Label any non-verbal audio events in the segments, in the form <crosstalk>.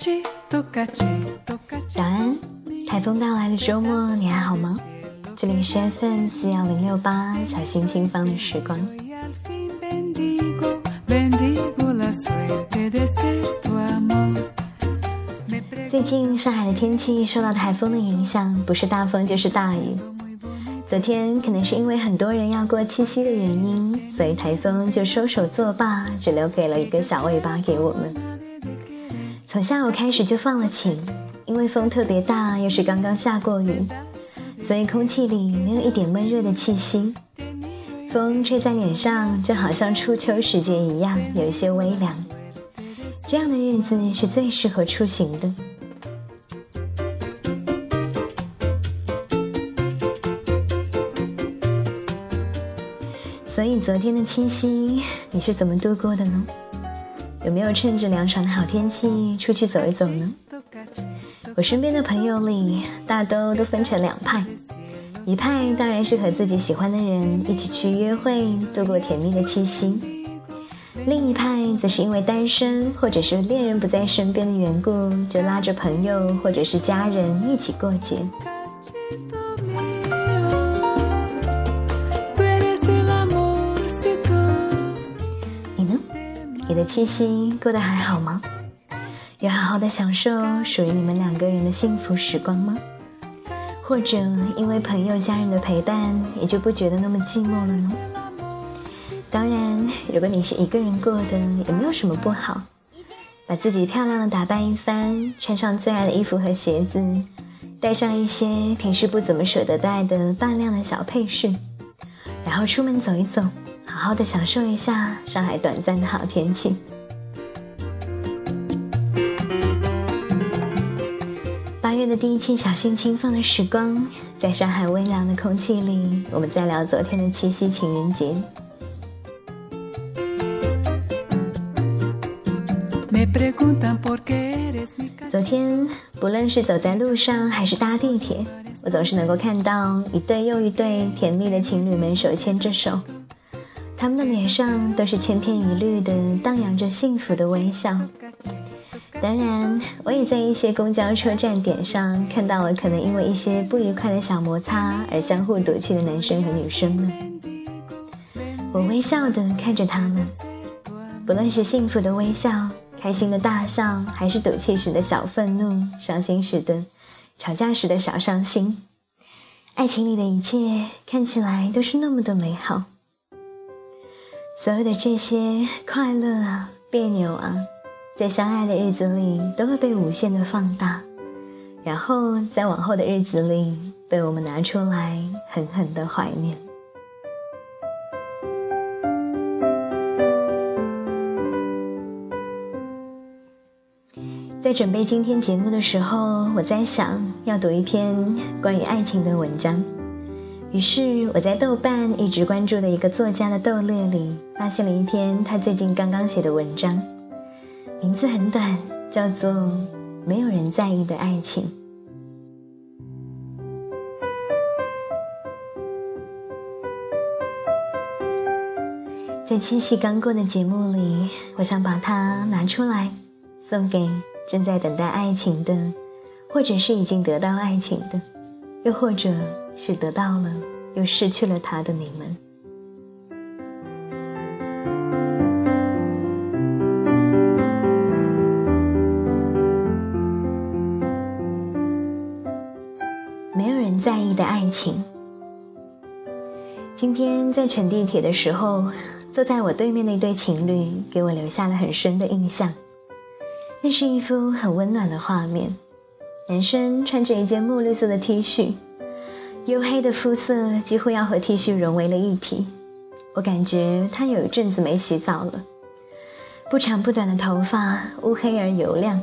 早安，台风到来的周末你还好吗？这里是 FM 四幺零六八小心轻放的时光。最近上海的天气受到台风的影响，不是大风就是大雨。昨天可能是因为很多人要过七夕的原因，所以台风就收手作罢，只留给了一个小尾巴给我们。下午开始就放了晴，因为风特别大，又是刚刚下过雨，所以空气里没有一点闷热的气息。风吹在脸上，就好像初秋时节一样，有一些微凉。这样的日子是最适合出行的。所以昨天的七夕你是怎么度过的呢？有没有趁着凉爽的好天气出去走一走呢？我身边的朋友里，大多都分成两派，一派当然是和自己喜欢的人一起去约会，度过甜蜜的七夕；另一派则是因为单身或者是恋人不在身边的缘故，就拉着朋友或者是家人一起过节。的七夕过得还好吗？有好好的享受属于你们两个人的幸福时光吗？或者因为朋友家人的陪伴，也就不觉得那么寂寞了呢？当然，如果你是一个人过的，也没有什么不好。把自己漂亮的打扮一番，穿上最爱的衣服和鞋子，带上一些平时不怎么舍得带的半亮的小配饰，然后出门走一走。好好的享受一下上海短暂的好天气。八月的第一期小心轻放的时光，在上海微凉的空气里，我们在聊昨天的七夕情人节。昨天，不论是走在路上还是搭地铁，我总是能够看到一对又一对甜蜜的情侣们手牵着手。他们的脸上都是千篇一律的荡漾着幸福的微笑。当然，我也在一些公交车站点上看到了可能因为一些不愉快的小摩擦而相互赌气的男生和女生们。我微笑的看着他们，不论是幸福的微笑、开心的大笑，还是赌气时的小愤怒、伤心时的、吵架时的小伤心，爱情里的一切看起来都是那么的美好。所有的这些快乐啊、别扭啊，在相爱的日子里都会被无限的放大，然后在往后的日子里被我们拿出来狠狠的怀念。在准备今天节目的时候，我在想要读一篇关于爱情的文章。于是我在豆瓣一直关注的一个作家的豆列里，发现了一篇他最近刚刚写的文章，名字很短，叫做《没有人在意的爱情》。在七夕刚过的节目里，我想把它拿出来，送给正在等待爱情的，或者是已经得到爱情的，又或者。是得到了，又失去了他的你们。没有人在意的爱情。今天在乘地铁的时候，坐在我对面的一对情侣给我留下了很深的印象。那是一幅很温暖的画面，男生穿着一件墨绿色的 T 恤。黝黑的肤色几乎要和 T 恤融为了一体，我感觉他有一阵子没洗澡了。不长不短的头发乌黑而油亮，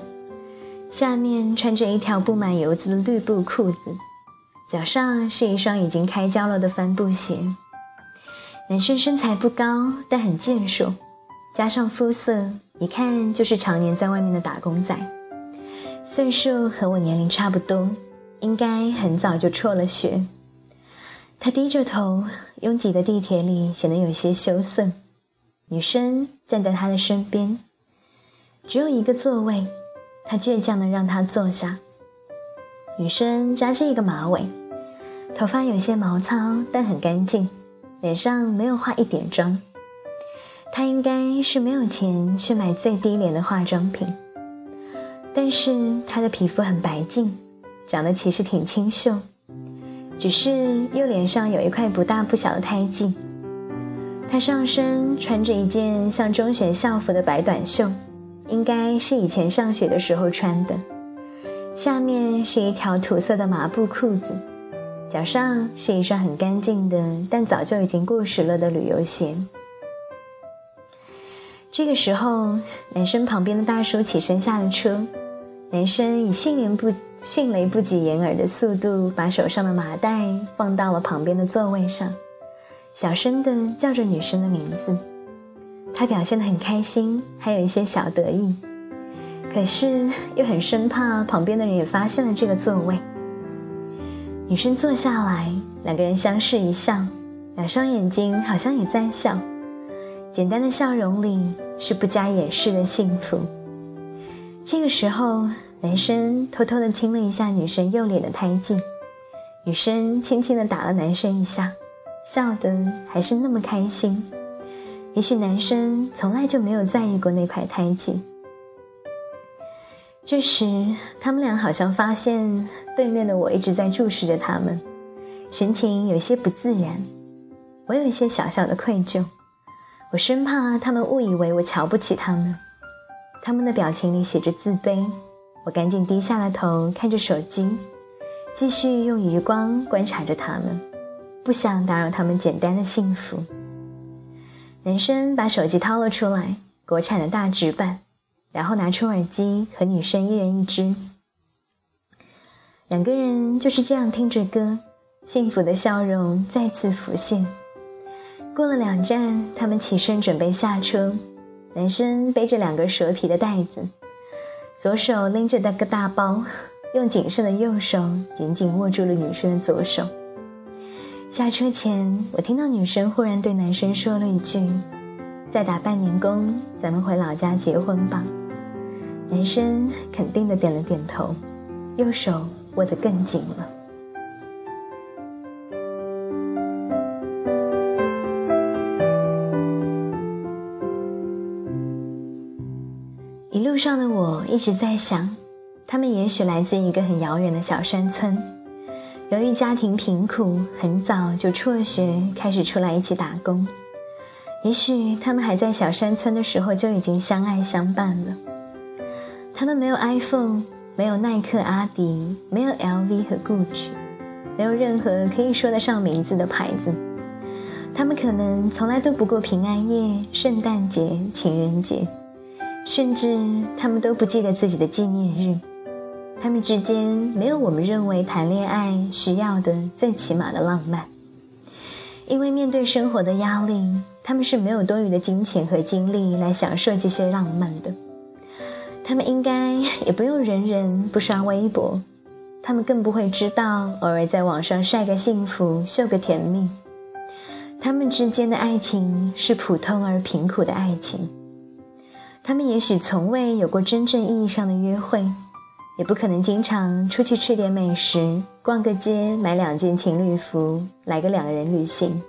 下面穿着一条布满油渍的绿布裤子，脚上是一双已经开胶了的帆布鞋。男生身材不高，但很健硕，加上肤色，一看就是常年在外面的打工仔，岁数和我年龄差不多。应该很早就辍了学。他低着头，拥挤的地铁里显得有些羞涩。女生站在他的身边，只有一个座位，他倔强的让她坐下。女生扎着一个马尾，头发有些毛糙，但很干净，脸上没有化一点妆。她应该是没有钱去买最低廉的化妆品，但是她的皮肤很白净，长得其实挺清秀，只是右脸上有一块不大不小的胎记。他上身穿着一件像中学校服的白短袖。应该是以前上学的时候穿的，下面是一条土色的麻布裤子，脚上是一双很干净的但早就已经过时了的旅游鞋。这个时候，男生旁边的大叔起身下了车，男生以迅雷不迅雷不及掩耳的速度把手上的麻袋放到了旁边的座位上，小声的叫着女生的名字。他表现得很开心，还有一些小得意，可是又很生怕旁边的人也发现了这个座位。女生坐下来，两个人相视一笑，两双眼睛好像也在笑，简单的笑容里是不加掩饰的幸福。这个时候，男生偷偷的亲了一下女生右脸的胎记，女生轻轻的打了男生一下，笑得还是那么开心。也许男生从来就没有在意过那块胎记。这时，他们俩好像发现对面的我一直在注视着他们，神情有些不自然。我有一些小小的愧疚，我生怕他们误以为我瞧不起他们。他们的表情里写着自卑，我赶紧低下了头，看着手机，继续用余光观察着他们，不想打扰他们简单的幸福。男生把手机掏了出来，国产的大直板，然后拿出耳机和女生一人一只。两个人就是这样听着歌，幸福的笑容再次浮现。过了两站，他们起身准备下车。男生背着两个蛇皮的袋子，左手拎着那个大包，用谨慎的右手紧紧握住了女生的左手。下车前，我听到女生忽然对男生说了一句：“再打半年工，咱们回老家结婚吧。”男生肯定的点了点头，右手握得更紧了。路上的我一直在想，他们也许来自一个很遥远的小山村。由于家庭贫苦，很早就辍学，开始出来一起打工。也许他们还在小山村的时候就已经相爱相伴了。他们没有 iPhone，没有耐克、阿迪，没有 LV 和 Gucci，没有任何可以说得上名字的牌子。他们可能从来都不过平安夜、圣诞节、情人节，甚至他们都不记得自己的纪念日。他们之间没有我们认为谈恋爱需要的最起码的浪漫，因为面对生活的压力，他们是没有多余的金钱和精力来享受这些浪漫的。他们应该也不用人人不刷微博，他们更不会知道偶尔在网上晒个幸福、秀个甜蜜。他们之间的爱情是普通而贫苦的爱情，他们也许从未有过真正意义上的约会。也不可能经常出去吃点美食、逛个街、买两件情侣服、来个两个人旅行。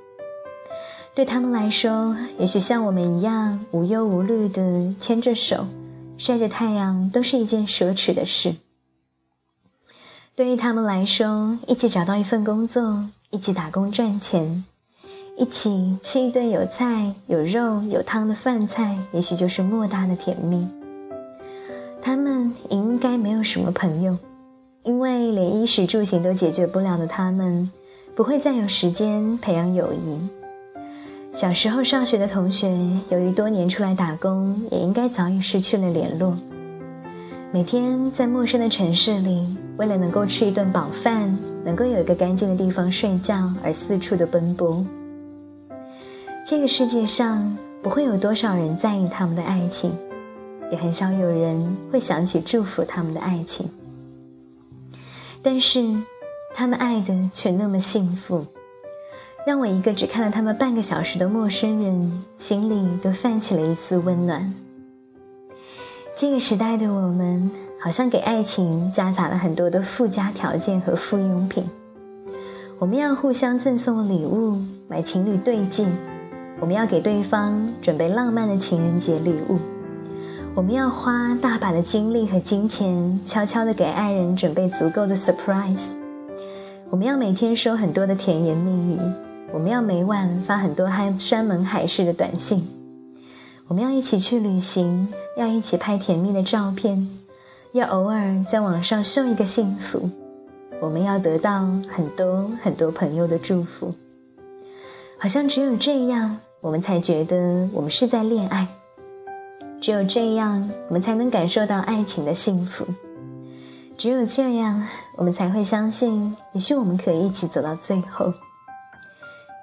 对他们来说，也许像我们一样无忧无虑的牵着手、晒着太阳，都是一件奢侈的事。对于他们来说，一起找到一份工作，一起打工赚钱，一起吃一顿有菜、有肉、有汤的饭菜，也许就是莫大的甜蜜。他们应该没有什么朋友，因为连衣食住行都解决不了的他们，不会再有时间培养友谊。小时候上学的同学，由于多年出来打工，也应该早已失去了联络。每天在陌生的城市里，为了能够吃一顿饱饭，能够有一个干净的地方睡觉而四处的奔波。这个世界上不会有多少人在意他们的爱情。也很少有人会想起祝福他们的爱情，但是他们爱的却那么幸福，让我一个只看了他们半个小时的陌生人心里都泛起了一丝温暖。这个时代的我们好像给爱情夹杂了很多的附加条件和附用品。我们要互相赠送礼物，买情侣对镜，我们要给对方准备浪漫的情人节礼物，我们要花大把的精力和金钱，悄悄的给爱人准备足够的 surprise。我们要每天说很多的甜言蜜语，我们要每晚发很多山山盟海誓的短信，我们要一起去旅行，要一起拍甜蜜的照片，要偶尔在网上秀一个幸福。我们要得到很多很多朋友的祝福，好像只有这样，我们才觉得我们是在恋爱。只有这样，我们才能感受到爱情的幸福。只有这样，我们才会相信，也许我们可以一起走到最后。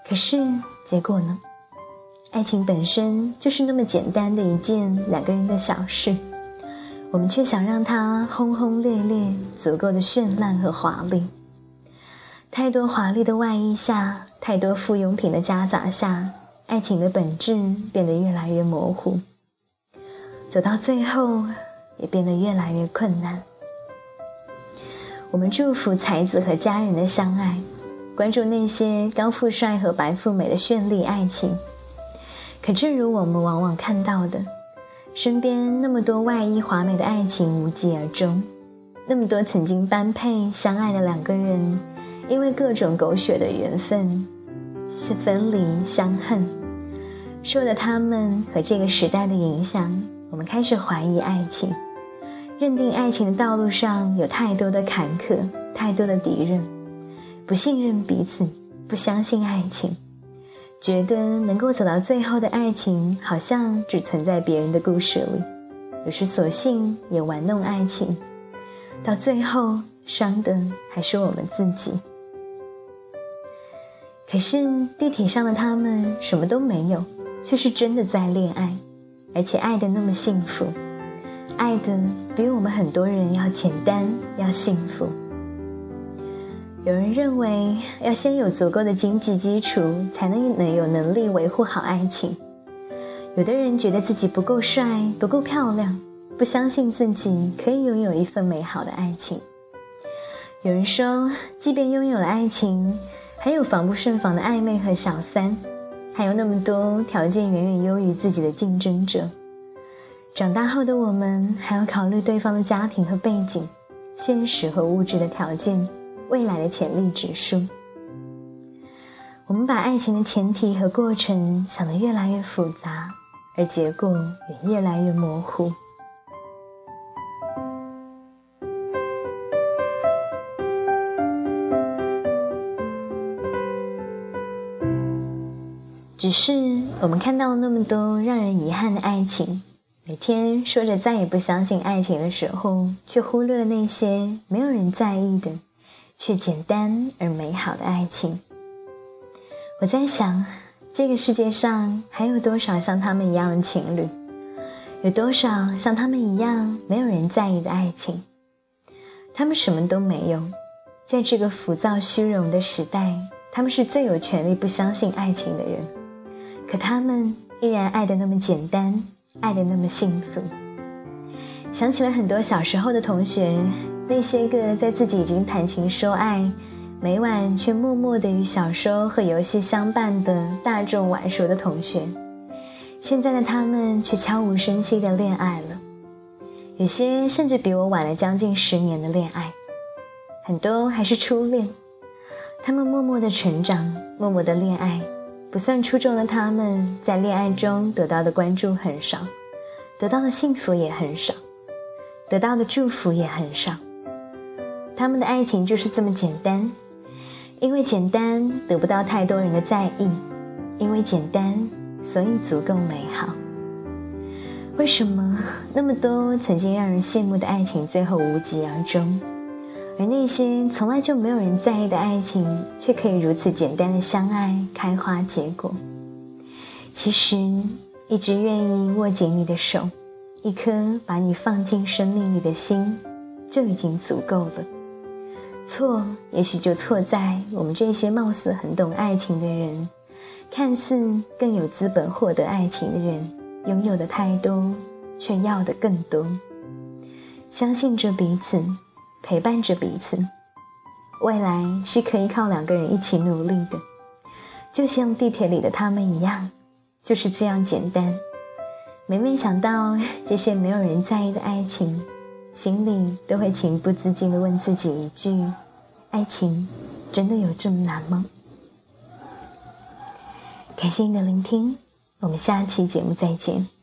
可是结果呢？爱情本身就是那么简单的一件两个人的小事。我们却想让它轰轰烈烈，足够的绚烂和华丽。太多华丽的外衣下，太多附庸品的夹杂下，爱情的本质变得越来越模糊，走到最后也变得越来越困难。我们祝福才子和佳人的相爱，关注那些高富帅和白富美的绚丽爱情。可正如我们往往看到的。身边那么多外衣华美的爱情无疾而终，那么多曾经般配相爱的两个人，因为各种狗血的缘分，是分离相恨。受了他们和这个时代的影响，我们开始怀疑爱情，认定爱情的道路上有太多的坎坷，太多的敌人，不信任彼此，不相信爱情。觉得能够走到最后的爱情，好像只存在别人的故事里，有时索性也玩弄爱情，到最后伤的还是我们自己。可是地铁上的他们什么都没有，却是真的在恋爱，而且爱的那么幸福，爱的比我们很多人要简单，要幸福。有人认为要先有足够的经济基础，才能能有能力维护好爱情。有的人觉得自己不够帅、不够漂亮，不相信自己可以拥有一份美好的爱情。有人说，即便拥有了爱情，还有防不胜防的暧昧和小三，还有那么多条件远远优于自己的竞争者。长大后的我们，还要考虑对方的家庭和背景、现实和物质的条件。未来的潜力指数，我们把爱情的前提和过程想得越来越复杂，而结果也越来越模糊。只是我们看到了那么多让人遗憾的爱情，每天说着再也不相信爱情的时候，却忽略了那些没有人在意的。却简单而美好的爱情。我在想，这个世界上还有多少像他们一样的情侣？有多少像他们一样没有人在意的爱情？他们什么都没有，在这个浮躁虚荣的时代，他们是最有权利不相信爱情的人。可他们依然爱的那么简单，爱的那么幸福。想起了很多小时候的同学。那些个在自己已经谈情说爱，每晚却默默的与小说和游戏相伴的大众晚熟的同学，现在的他们却悄无声息的恋爱了，有些甚至比我晚了将近十年的恋爱，很多还是初恋。他们默默的成长，默默的恋爱，不算出众的他们在恋爱中得到的关注很少，得到的幸福也很少，得到的祝福也很少。他们的爱情就是这么简单，因为简单得不到太多人的在意，因为简单所以足够美好。为什么那么多曾经让人羡慕的爱情最后无疾而终，而那些从来就没有人在意的爱情却可以如此简单的相爱、开花结果？其实，一直愿意握紧你的手，一颗把你放进生命里的心，就已经足够了。错，也许就错在我们这些貌似很懂爱情的人，看似更有资本获得爱情的人，拥有的太多，却要的更多。相信着彼此，陪伴着彼此，未来是可以靠两个人一起努力的，就像地铁里的他们一样，就是这样简单。每每想到 <laughs> 这些没有人在意的爱情，心里都会情不自禁地问自己一句：爱情真的有这么难吗？感谢你的聆听，我们下期节目再见。